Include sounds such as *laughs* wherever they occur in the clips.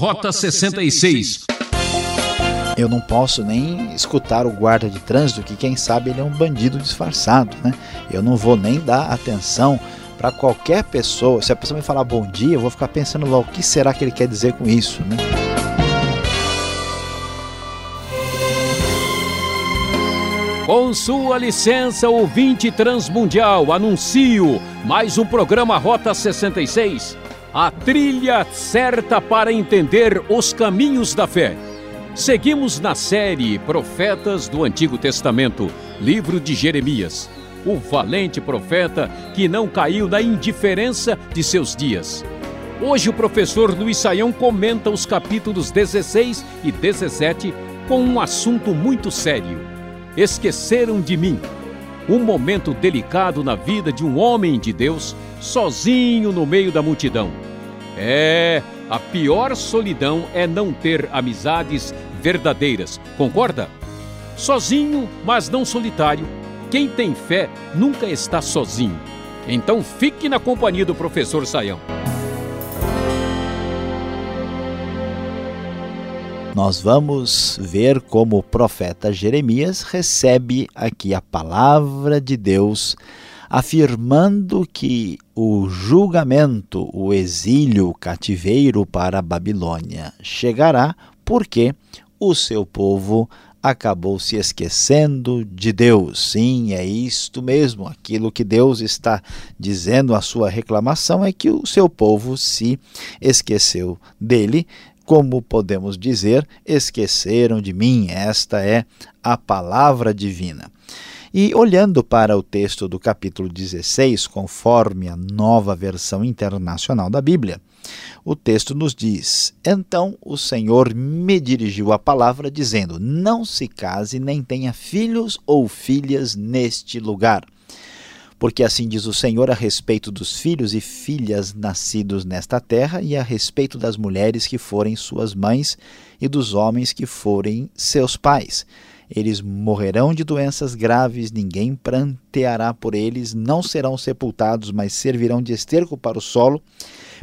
Rota 66. Eu não posso nem escutar o guarda de trânsito, que quem sabe ele é um bandido disfarçado, né? Eu não vou nem dar atenção para qualquer pessoa. Se a pessoa me falar bom dia, eu vou ficar pensando logo o que será que ele quer dizer com isso, né? Com sua licença, ouvinte transmundial, anuncio mais um programa Rota 66. A trilha certa para entender os caminhos da fé. Seguimos na série Profetas do Antigo Testamento, livro de Jeremias, o valente profeta que não caiu na indiferença de seus dias. Hoje o professor Luiz Saião comenta os capítulos 16 e 17 com um assunto muito sério esqueceram de mim. Um momento delicado na vida de um homem de Deus, sozinho no meio da multidão. É, a pior solidão é não ter amizades verdadeiras, concorda? Sozinho, mas não solitário. Quem tem fé nunca está sozinho. Então fique na companhia do professor Saião. nós vamos ver como o profeta Jeremias recebe aqui a palavra de Deus, afirmando que o julgamento, o exílio, o cativeiro para a Babilônia chegará porque o seu povo acabou se esquecendo de Deus. Sim, é isto mesmo. Aquilo que Deus está dizendo, a sua reclamação é que o seu povo se esqueceu dele, como podemos dizer, esqueceram de mim. Esta é a palavra divina. E olhando para o texto do capítulo 16, conforme a nova versão internacional da Bíblia, o texto nos diz: Então o Senhor me dirigiu a palavra, dizendo: Não se case nem tenha filhos ou filhas neste lugar porque assim diz o Senhor a respeito dos filhos e filhas nascidos nesta terra, e a respeito das mulheres que forem suas mães e dos homens que forem seus pais. Eles morrerão de doenças graves, ninguém pranteará por eles, não serão sepultados, mas servirão de esterco para o solo.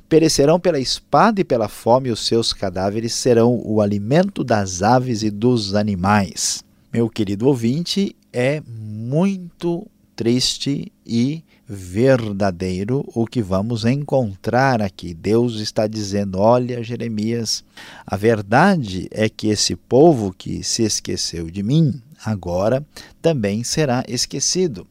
Perecerão pela espada e pela fome, os seus cadáveres serão o alimento das aves e dos animais. Meu querido ouvinte, é muito triste e verdadeiro o que vamos encontrar aqui. Deus está dizendo: olha, Jeremias, a verdade é que esse povo que se esqueceu de mim, agora também será esquecido.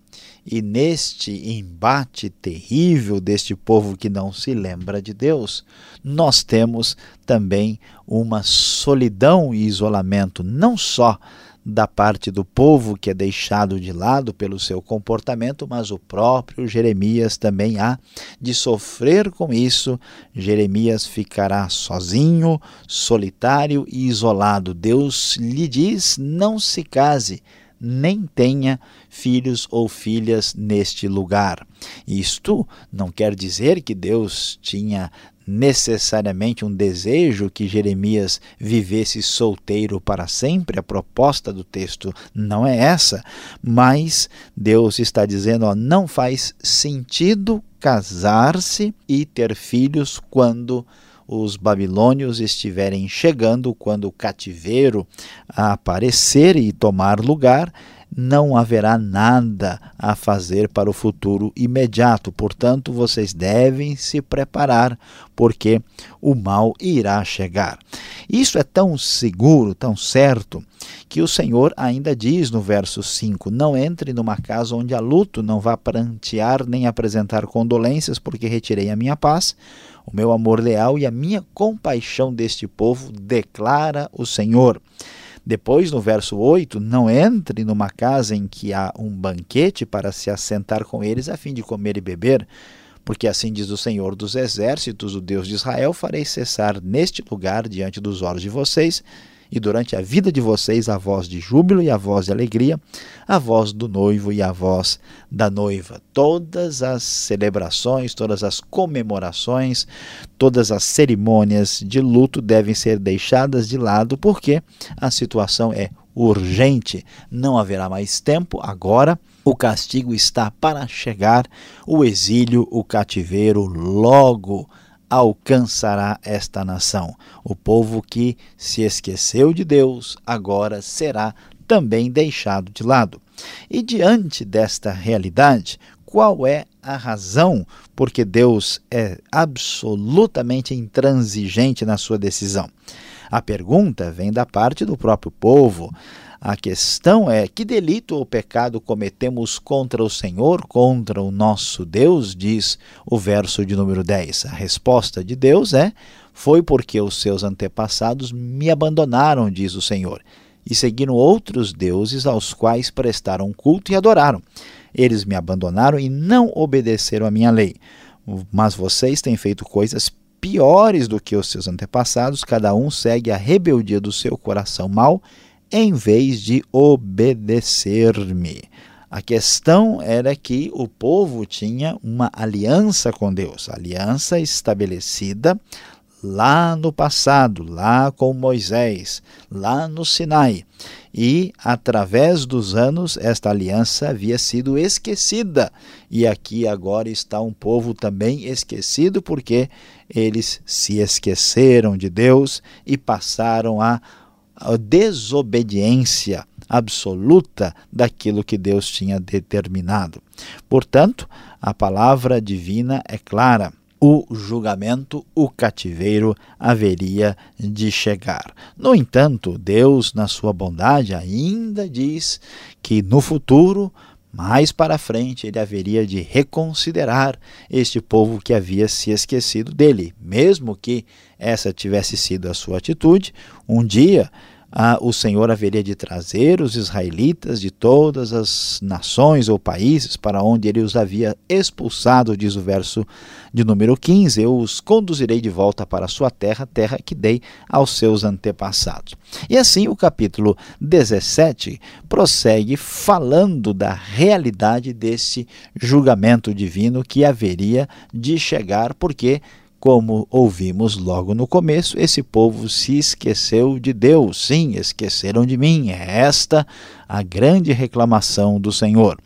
E neste embate terrível deste povo que não se lembra de Deus, nós temos também uma solidão e isolamento, não só da parte do povo que é deixado de lado pelo seu comportamento, mas o próprio Jeremias também há de sofrer com isso. Jeremias ficará sozinho, solitário e isolado. Deus lhe diz: não se case nem tenha filhos ou filhas neste lugar. Isto não quer dizer que Deus tinha necessariamente um desejo que Jeremias vivesse solteiro para sempre. A proposta do texto não é essa, mas Deus está dizendo: ó, não faz sentido casar-se e ter filhos quando os babilônios estiverem chegando, quando o cativeiro aparecer e tomar lugar, não haverá nada a fazer para o futuro imediato. Portanto, vocês devem se preparar, porque o mal irá chegar. Isso é tão seguro, tão certo, que o Senhor ainda diz no verso 5: Não entre numa casa onde há luto, não vá prantear nem apresentar condolências, porque retirei a minha paz, o meu amor leal e a minha compaixão deste povo, declara o Senhor. Depois, no verso 8, não entre numa casa em que há um banquete para se assentar com eles a fim de comer e beber, porque assim diz o Senhor dos Exércitos, o Deus de Israel: farei cessar neste lugar diante dos olhos de vocês e durante a vida de vocês a voz de júbilo e a voz de alegria, a voz do noivo e a voz da noiva. Todas as celebrações, todas as comemorações, todas as cerimônias de luto devem ser deixadas de lado porque a situação é urgente. Não haverá mais tempo agora. O castigo está para chegar, o exílio, o cativeiro logo alcançará esta nação. O povo que se esqueceu de Deus agora será também deixado de lado. E diante desta realidade, qual é a razão porque Deus é absolutamente intransigente na sua decisão? A pergunta vem da parte do próprio povo. A questão é: que delito ou pecado cometemos contra o Senhor, contra o nosso Deus? Diz o verso de número 10. A resposta de Deus é: Foi porque os seus antepassados me abandonaram, diz o Senhor, e seguiram outros deuses aos quais prestaram culto e adoraram. Eles me abandonaram e não obedeceram à minha lei. Mas vocês têm feito coisas piores do que os seus antepassados, cada um segue a rebeldia do seu coração mau em vez de obedecer-me. A questão era que o povo tinha uma aliança com Deus, aliança estabelecida lá no passado, lá com Moisés, lá no Sinai. E, através dos anos, esta aliança havia sido esquecida. E aqui agora está um povo também esquecido, porque eles se esqueceram de Deus e passaram a a desobediência absoluta daquilo que Deus tinha determinado. Portanto, a palavra divina é clara. O julgamento, o cativeiro haveria de chegar. No entanto, Deus, na sua bondade, ainda diz que no futuro mais para frente ele haveria de reconsiderar este povo que havia se esquecido dele. Mesmo que essa tivesse sido a sua atitude, um dia ah, o Senhor haveria de trazer os israelitas de todas as nações ou países para onde ele os havia expulsado, diz o verso de número 15: Eu os conduzirei de volta para a sua terra, terra que dei aos seus antepassados. E assim o capítulo 17 prossegue falando da realidade desse julgamento divino que haveria de chegar, porque como ouvimos logo no começo, esse povo se esqueceu de Deus. Sim, esqueceram de mim. É esta a grande reclamação do Senhor.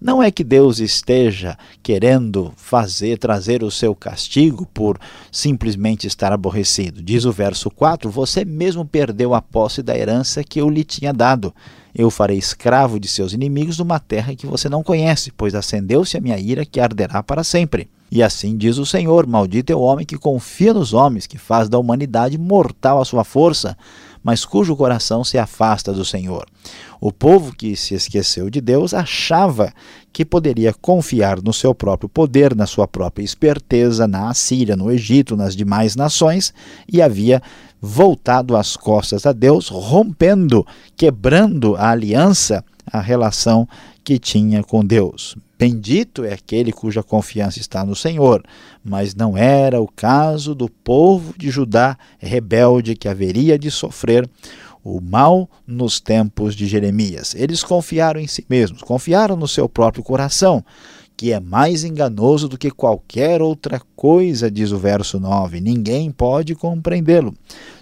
Não é que Deus esteja querendo fazer, trazer o seu castigo por simplesmente estar aborrecido. Diz o verso 4: Você mesmo perdeu a posse da herança que eu lhe tinha dado. Eu farei escravo de seus inimigos numa terra que você não conhece, pois acendeu-se a minha ira que arderá para sempre. E assim diz o Senhor: Maldito é o homem que confia nos homens, que faz da humanidade mortal a sua força, mas cujo coração se afasta do Senhor. O povo que se esqueceu de Deus achava que poderia confiar no seu próprio poder, na sua própria esperteza, na Assíria, no Egito, nas demais nações, e havia voltado as costas a Deus, rompendo, quebrando a aliança, a relação que tinha com Deus. Bendito é aquele cuja confiança está no Senhor, mas não era o caso do povo de Judá rebelde que haveria de sofrer o mal nos tempos de Jeremias. Eles confiaram em si mesmos, confiaram no seu próprio coração, que é mais enganoso do que qualquer outra coisa, diz o verso 9. Ninguém pode compreendê-lo.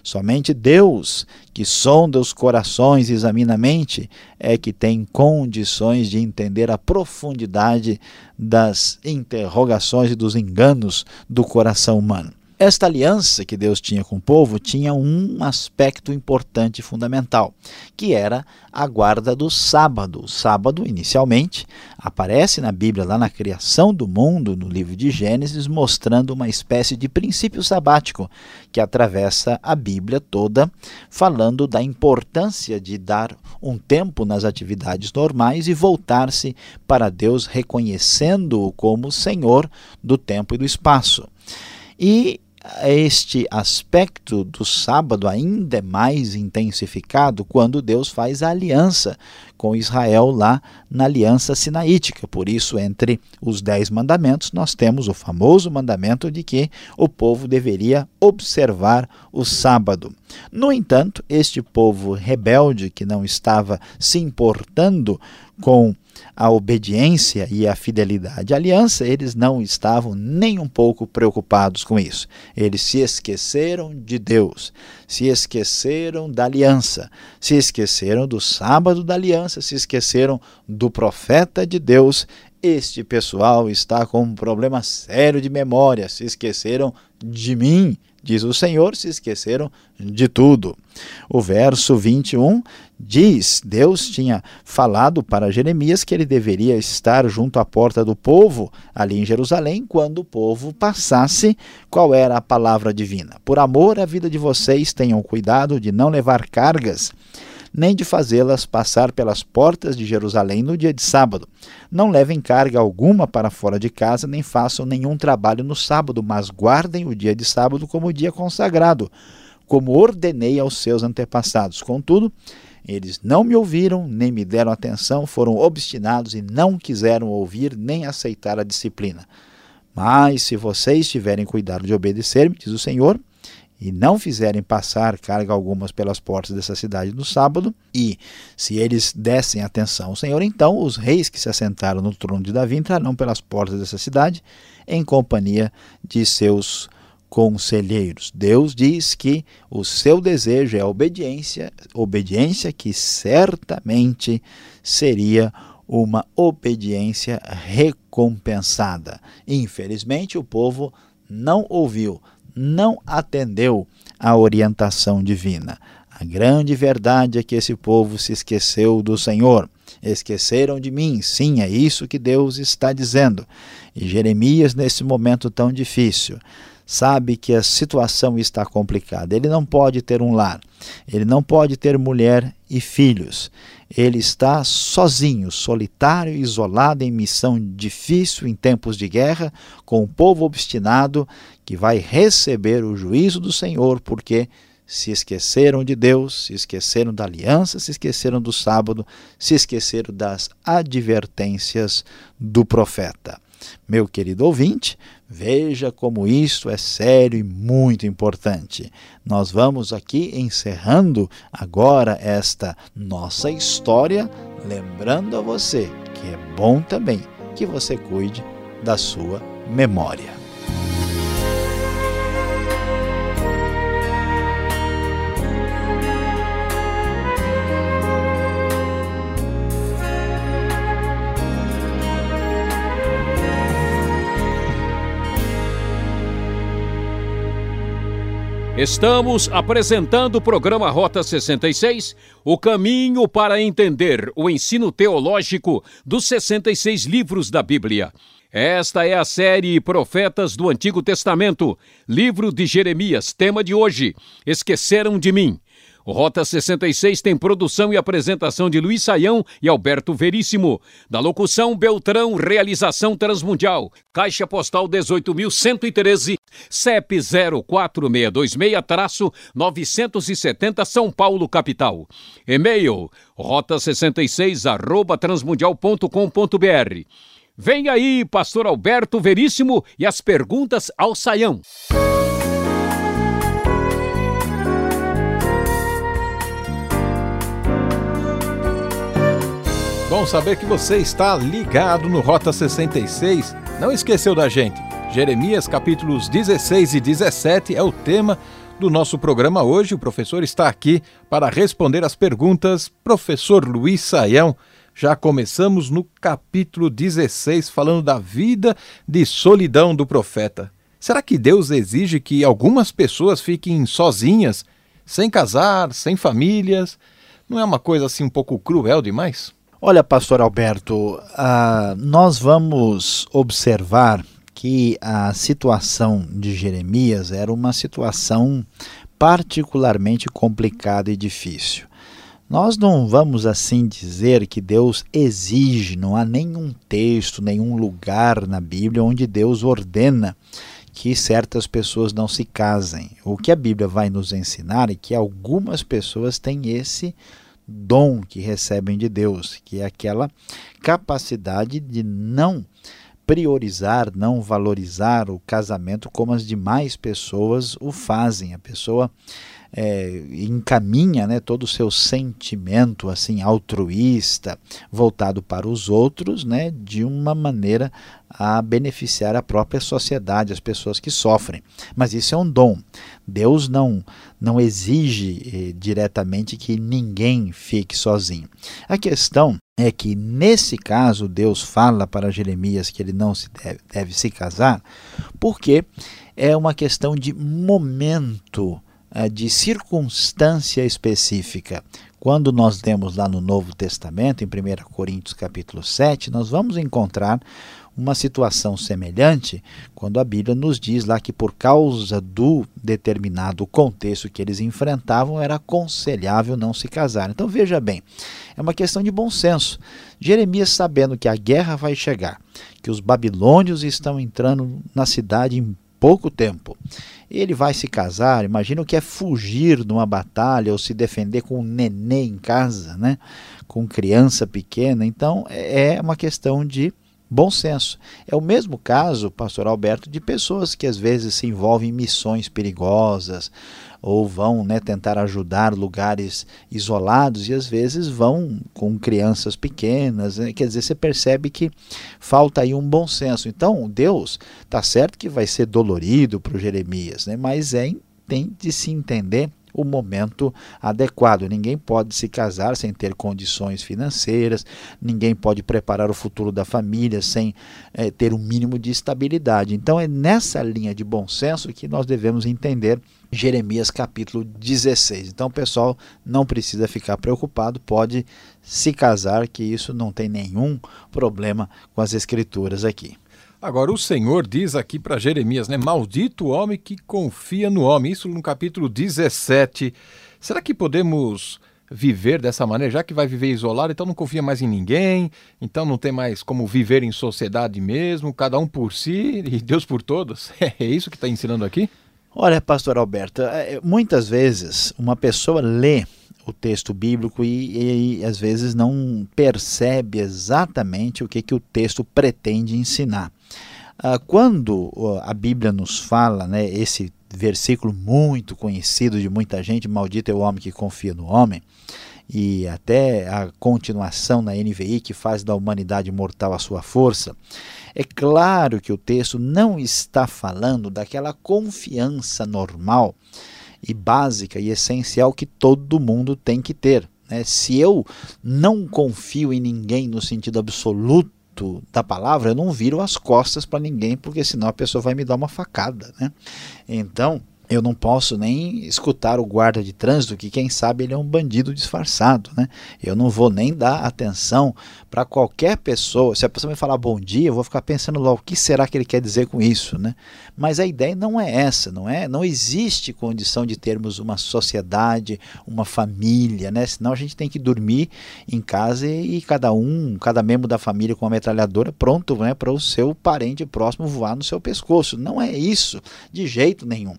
Somente Deus, que sonda os corações e examina a mente, é que tem condições de entender a profundidade das interrogações e dos enganos do coração humano. Esta aliança que Deus tinha com o povo tinha um aspecto importante e fundamental, que era a guarda do sábado. O sábado, inicialmente, aparece na Bíblia, lá na criação do mundo, no livro de Gênesis, mostrando uma espécie de princípio sabático que atravessa a Bíblia toda, falando da importância de dar um tempo nas atividades normais e voltar-se para Deus, reconhecendo-o como Senhor do tempo e do espaço. E este aspecto do sábado ainda é mais intensificado quando Deus faz a aliança com Israel lá na aliança sinaítica. Por isso, entre os dez mandamentos, nós temos o famoso mandamento de que o povo deveria observar o sábado. No entanto, este povo rebelde que não estava se importando com a obediência e a fidelidade à aliança, eles não estavam nem um pouco preocupados com isso. Eles se esqueceram de Deus, se esqueceram da aliança, se esqueceram do sábado da aliança, se esqueceram do profeta de Deus Este pessoal está com um problema sério de memória, se esqueceram de mim, diz o Senhor, se esqueceram de tudo. O verso 21 diz: Deus tinha falado para Jeremias que ele deveria estar junto à porta do povo, ali em Jerusalém, quando o povo passasse. Qual era a palavra divina? Por amor à vida de vocês, tenham cuidado de não levar cargas nem de fazê-las passar pelas portas de Jerusalém no dia de sábado. Não levem carga alguma para fora de casa, nem façam nenhum trabalho no sábado, mas guardem o dia de sábado como dia consagrado, como ordenei aos seus antepassados. Contudo, eles não me ouviram, nem me deram atenção, foram obstinados e não quiseram ouvir nem aceitar a disciplina. Mas se vocês tiverem cuidado de obedecer-me, diz o Senhor, e não fizerem passar carga algumas pelas portas dessa cidade no sábado, e se eles dessem atenção ao Senhor, então os reis que se assentaram no trono de Davi entrarão pelas portas dessa cidade em companhia de seus conselheiros. Deus diz que o seu desejo é a obediência, obediência que certamente seria uma obediência recompensada. Infelizmente, o povo não ouviu, não atendeu à orientação divina. A grande verdade é que esse povo se esqueceu do Senhor. Esqueceram de mim, sim, é isso que Deus está dizendo. E Jeremias, nesse momento tão difícil, sabe que a situação está complicada. Ele não pode ter um lar, ele não pode ter mulher e filhos. Ele está sozinho, solitário, isolado em missão difícil em tempos de guerra, com um povo obstinado que vai receber o juízo do Senhor, porque se esqueceram de Deus, se esqueceram da aliança, se esqueceram do sábado, se esqueceram das advertências do profeta. Meu querido ouvinte, veja como isso é sério e muito importante. Nós vamos aqui encerrando agora esta nossa história, lembrando a você que é bom também que você cuide da sua memória. Estamos apresentando o programa Rota 66, o caminho para entender o ensino teológico dos 66 livros da Bíblia. Esta é a série Profetas do Antigo Testamento, livro de Jeremias, tema de hoje: Esqueceram de mim. O Rota 66 tem produção e apresentação de Luiz Saião e Alberto Veríssimo. Da locução Beltrão, realização Transmundial. Caixa Postal 18.113, CEP 04626-970 São Paulo, capital. E-mail rota66 arroba transmundial.com.br. Vem aí, pastor Alberto Veríssimo e as perguntas ao Saião. Bom saber que você está ligado no Rota 66. Não esqueceu da gente. Jeremias capítulos 16 e 17 é o tema do nosso programa hoje. O professor está aqui para responder as perguntas. Professor Luiz Saião, já começamos no capítulo 16 falando da vida de solidão do profeta. Será que Deus exige que algumas pessoas fiquem sozinhas, sem casar, sem famílias? Não é uma coisa assim um pouco cruel demais? Olha, pastor Alberto, uh, nós vamos observar que a situação de Jeremias era uma situação particularmente complicada e difícil. Nós não vamos assim dizer que Deus exige, não há nenhum texto, nenhum lugar na Bíblia onde Deus ordena que certas pessoas não se casem. O que a Bíblia vai nos ensinar é que algumas pessoas têm esse dom que recebem de Deus, que é aquela capacidade de não priorizar, não valorizar o casamento como as demais pessoas o fazem. A pessoa é, encaminha né, todo o seu sentimento assim altruísta voltado para os outros né, de uma maneira a beneficiar a própria sociedade, as pessoas que sofrem. Mas isso é um dom. Deus não, não exige eh, diretamente que ninguém fique sozinho. A questão é que, nesse caso, Deus fala para Jeremias que ele não se deve, deve se casar, porque é uma questão de momento, de circunstância específica. Quando nós lemos lá no Novo Testamento, em 1 Coríntios capítulo 7, nós vamos encontrar uma situação semelhante quando a Bíblia nos diz lá que por causa do determinado contexto que eles enfrentavam era aconselhável não se casar. Então veja bem, é uma questão de bom senso. Jeremias sabendo que a guerra vai chegar, que os babilônios estão entrando na cidade em pouco tempo. Ele vai se casar, imagina o que é fugir de uma batalha ou se defender com um nenê em casa, né? com criança pequena. Então é uma questão de bom senso. É o mesmo caso, pastor Alberto, de pessoas que às vezes se envolvem em missões perigosas ou vão né, tentar ajudar lugares isolados e às vezes vão com crianças pequenas. Né? Quer dizer, você percebe que falta aí um bom senso. Então, Deus está certo que vai ser dolorido para o Jeremias, né? mas é, tem de se entender o momento adequado. Ninguém pode se casar sem ter condições financeiras, ninguém pode preparar o futuro da família sem é, ter um mínimo de estabilidade. Então é nessa linha de bom senso que nós devemos entender Jeremias capítulo 16. Então, pessoal, não precisa ficar preocupado, pode se casar, que isso não tem nenhum problema com as escrituras aqui. Agora, o Senhor diz aqui para Jeremias, né? Maldito o homem que confia no homem. Isso no capítulo 17. Será que podemos viver dessa maneira, já que vai viver isolado, então não confia mais em ninguém, então não tem mais como viver em sociedade mesmo, cada um por si *laughs* e Deus por todos? *laughs* É isso que está ensinando aqui? Olha, pastor Alberto, é, muitas vezes uma pessoa lê o texto bíblico e, e, às vezes não percebe exatamente o que, que o texto pretende ensinar. Ah, quando a Bíblia nos fala, né, esse versículo muito conhecido de muita gente, maldito é o homem que confia no homem, e até a continuação na NVI que faz da humanidade mortal a sua força, é claro que o texto não está falando daquela confiança normal e básica e essencial que todo mundo tem que ter. Né? Se eu não confio em ninguém no sentido absoluto, da palavra, eu não viro as costas para ninguém, porque senão a pessoa vai me dar uma facada. Né? Então, eu não posso nem escutar o guarda de trânsito, que quem sabe ele é um bandido disfarçado, né? Eu não vou nem dar atenção para qualquer pessoa. Se a pessoa me falar bom dia, eu vou ficar pensando logo o que será que ele quer dizer com isso, né? Mas a ideia não é essa, não é? Não existe condição de termos uma sociedade, uma família, né? Senão a gente tem que dormir em casa e cada um, cada membro da família com uma metralhadora pronto, né, para o seu parente próximo voar no seu pescoço. Não é isso de jeito nenhum.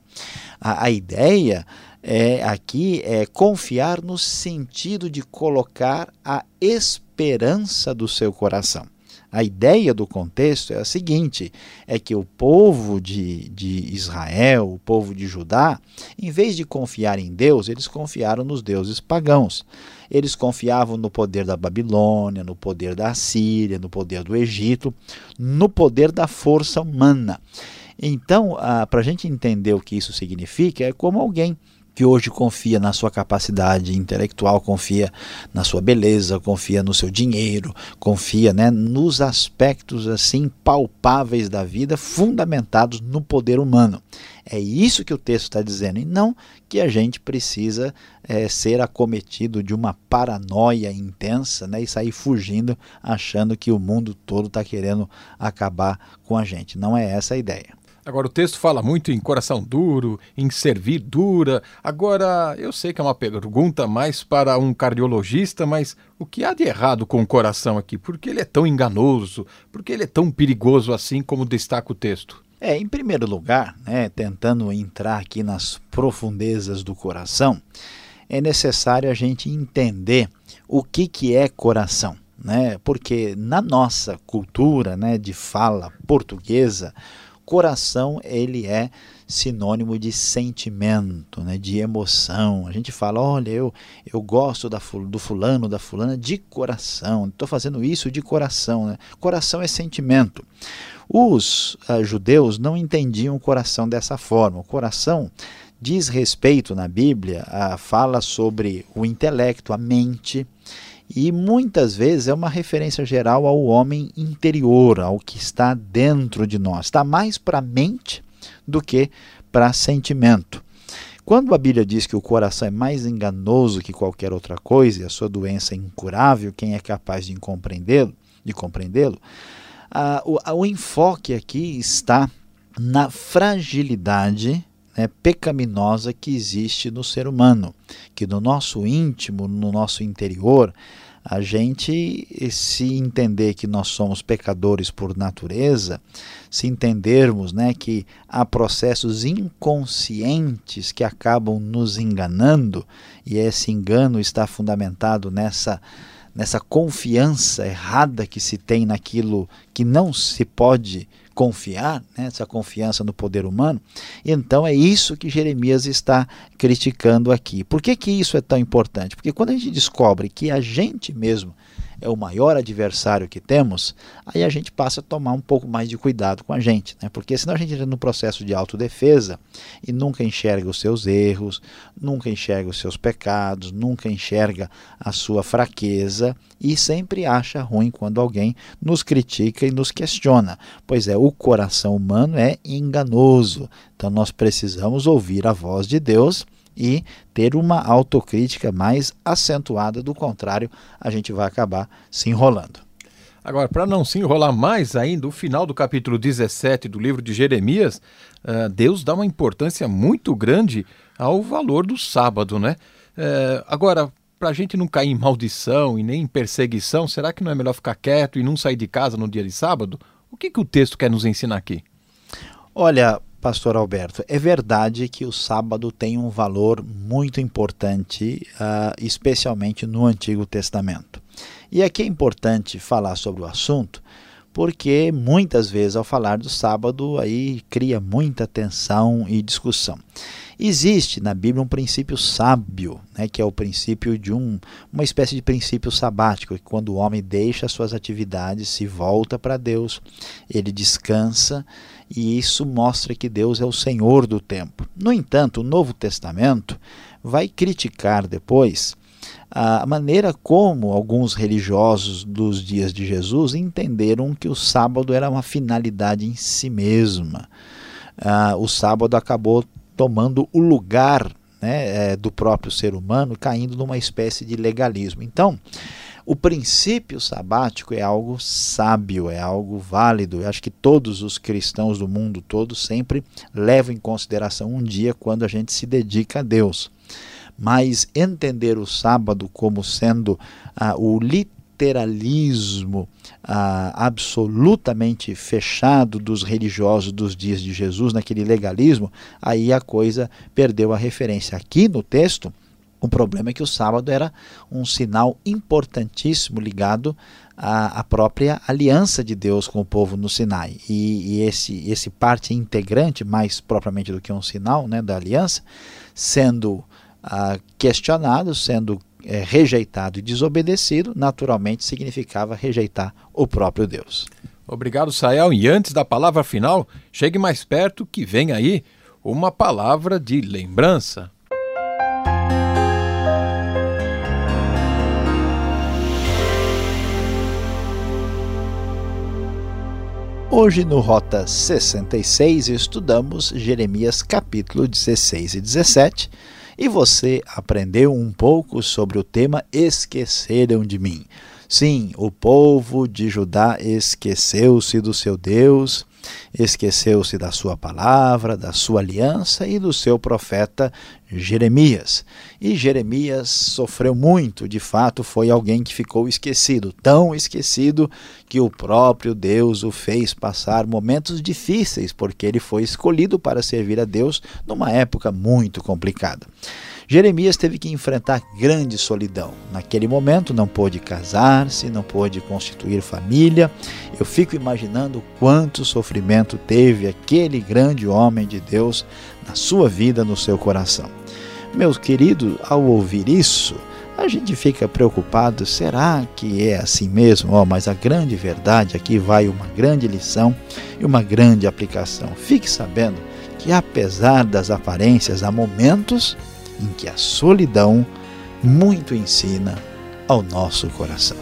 A, a ideia é, aqui é confiar no sentido de colocar a esperança do seu coração. A ideia do contexto é a seguinte: é que o povo de, de Israel, o povo de Judá, em vez de confiar em Deus, eles confiaram nos deuses pagãos. Eles confiavam no poder da Babilônia, no poder da Síria, no poder do Egito, no poder da força humana. Então, para a gente entender o que isso significa, é como alguém que hoje confia na sua capacidade intelectual, confia na sua beleza, confia no seu dinheiro, confia né, nos aspectos assim palpáveis da vida, fundamentados no poder humano. É isso que o texto está dizendo, e não que a gente precisa é, ser acometido de uma paranoia intensa né, e sair fugindo achando que o mundo todo está querendo acabar com a gente. Não é essa a ideia. Agora, o texto fala muito em coração duro, em servir dura. Agora, eu sei que é uma pergunta mais para um cardiologista, mas o que há de errado com o coração aqui? Por que ele é tão enganoso? Por que ele é tão perigoso assim como destaca o texto? É, em primeiro lugar, né, tentando entrar aqui nas profundezas do coração, é necessário a gente entender o que, que é coração. Né? Porque na nossa cultura né, de fala portuguesa, coração ele é sinônimo de sentimento, né, de emoção. A gente fala, olha, eu, eu gosto da, do fulano, da fulana de coração, estou fazendo isso de coração. Né? Coração é sentimento. Os uh, judeus não entendiam o coração dessa forma. O coração diz respeito na Bíblia, uh, fala sobre o intelecto, a mente, e muitas vezes é uma referência geral ao homem interior, ao que está dentro de nós. Está mais para a mente do que para sentimento. Quando a Bíblia diz que o coração é mais enganoso que qualquer outra coisa e a sua doença é incurável, quem é capaz de compreendê-lo? De compreendê-lo, o, o enfoque aqui está na fragilidade né, pecaminosa que existe no ser humano, que no nosso íntimo, no nosso interior, a gente se entender que nós somos pecadores por natureza, se entendermos né, que há processos inconscientes que acabam nos enganando, e esse engano está fundamentado nessa, nessa confiança errada que se tem naquilo que não se pode confiar, né, essa confiança no poder humano. Então é isso que Jeremias está criticando aqui. Por que, que isso é tão importante? Porque quando a gente descobre que a gente mesmo é o maior adversário que temos, aí a gente passa a tomar um pouco mais de cuidado com a gente, né? porque senão a gente entra no processo de autodefesa e nunca enxerga os seus erros, nunca enxerga os seus pecados, nunca enxerga a sua fraqueza e sempre acha ruim quando alguém nos critica e nos questiona. Pois é, o coração humano é enganoso, então nós precisamos ouvir a voz de Deus e ter uma autocrítica mais acentuada, do contrário, a gente vai acabar se enrolando. Agora, para não se enrolar mais ainda, o final do capítulo 17 do livro de Jeremias, uh, Deus dá uma importância muito grande ao valor do sábado, né? Uh, agora, para a gente não cair em maldição e nem em perseguição, será que não é melhor ficar quieto e não sair de casa no dia de sábado? O que, que o texto quer nos ensinar aqui? Olha, Pastor Alberto, é verdade que o sábado tem um valor muito importante, uh, especialmente no Antigo Testamento. E aqui é importante falar sobre o assunto, porque muitas vezes ao falar do sábado aí cria muita tensão e discussão. Existe na Bíblia um princípio sábio, né, que é o princípio de um, uma espécie de princípio sabático, que quando o homem deixa suas atividades, se volta para Deus, ele descansa e isso mostra que Deus é o Senhor do tempo. No entanto, o Novo Testamento vai criticar depois a maneira como alguns religiosos dos dias de Jesus entenderam que o sábado era uma finalidade em si mesma. Uh, o sábado acabou tomando o lugar né, é, do próprio ser humano, caindo numa espécie de legalismo. Então, o princípio sabático é algo sábio, é algo válido. Eu acho que todos os cristãos do mundo todo sempre levam em consideração um dia quando a gente se dedica a Deus. Mas entender o sábado como sendo ah, o literal literalismo ah, absolutamente fechado dos religiosos dos dias de Jesus, naquele legalismo, aí a coisa perdeu a referência. Aqui no texto, o problema é que o sábado era um sinal importantíssimo ligado à, à própria aliança de Deus com o povo no Sinai. E, e, esse, esse parte integrante, mais propriamente do que um sinal né, da aliança, sendo ah, questionado, sendo é, rejeitado e desobedecido, naturalmente significava rejeitar o próprio Deus. Obrigado, Sael. E antes da palavra final, chegue mais perto que vem aí uma palavra de lembrança. Hoje no Rota 66 estudamos Jeremias capítulo 16 e 17 e você aprendeu um pouco sobre o tema Esqueceram de mim. Sim, o povo de Judá esqueceu-se do seu Deus, esqueceu-se da sua palavra, da sua aliança e do seu profeta Jeremias. E Jeremias sofreu muito, de fato, foi alguém que ficou esquecido, tão esquecido que o próprio Deus o fez passar momentos difíceis, porque ele foi escolhido para servir a Deus numa época muito complicada. Jeremias teve que enfrentar grande solidão. Naquele momento não pôde casar-se, não pôde constituir família. Eu fico imaginando quanto sofrimento teve aquele grande homem de Deus na sua vida, no seu coração. Meus queridos, ao ouvir isso, a gente fica preocupado, será que é assim mesmo? Oh, mas a grande verdade aqui vai uma grande lição e uma grande aplicação. Fique sabendo que apesar das aparências, há momentos em que a solidão muito ensina ao nosso coração.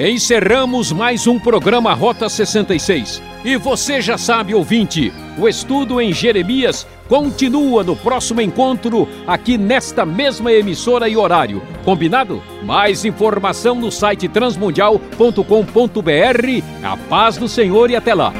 Encerramos mais um programa Rota 66. E você já sabe, ouvinte, o estudo em Jeremias continua no próximo encontro aqui nesta mesma emissora e horário. Combinado? Mais informação no site transmundial.com.br. A paz do Senhor e até lá.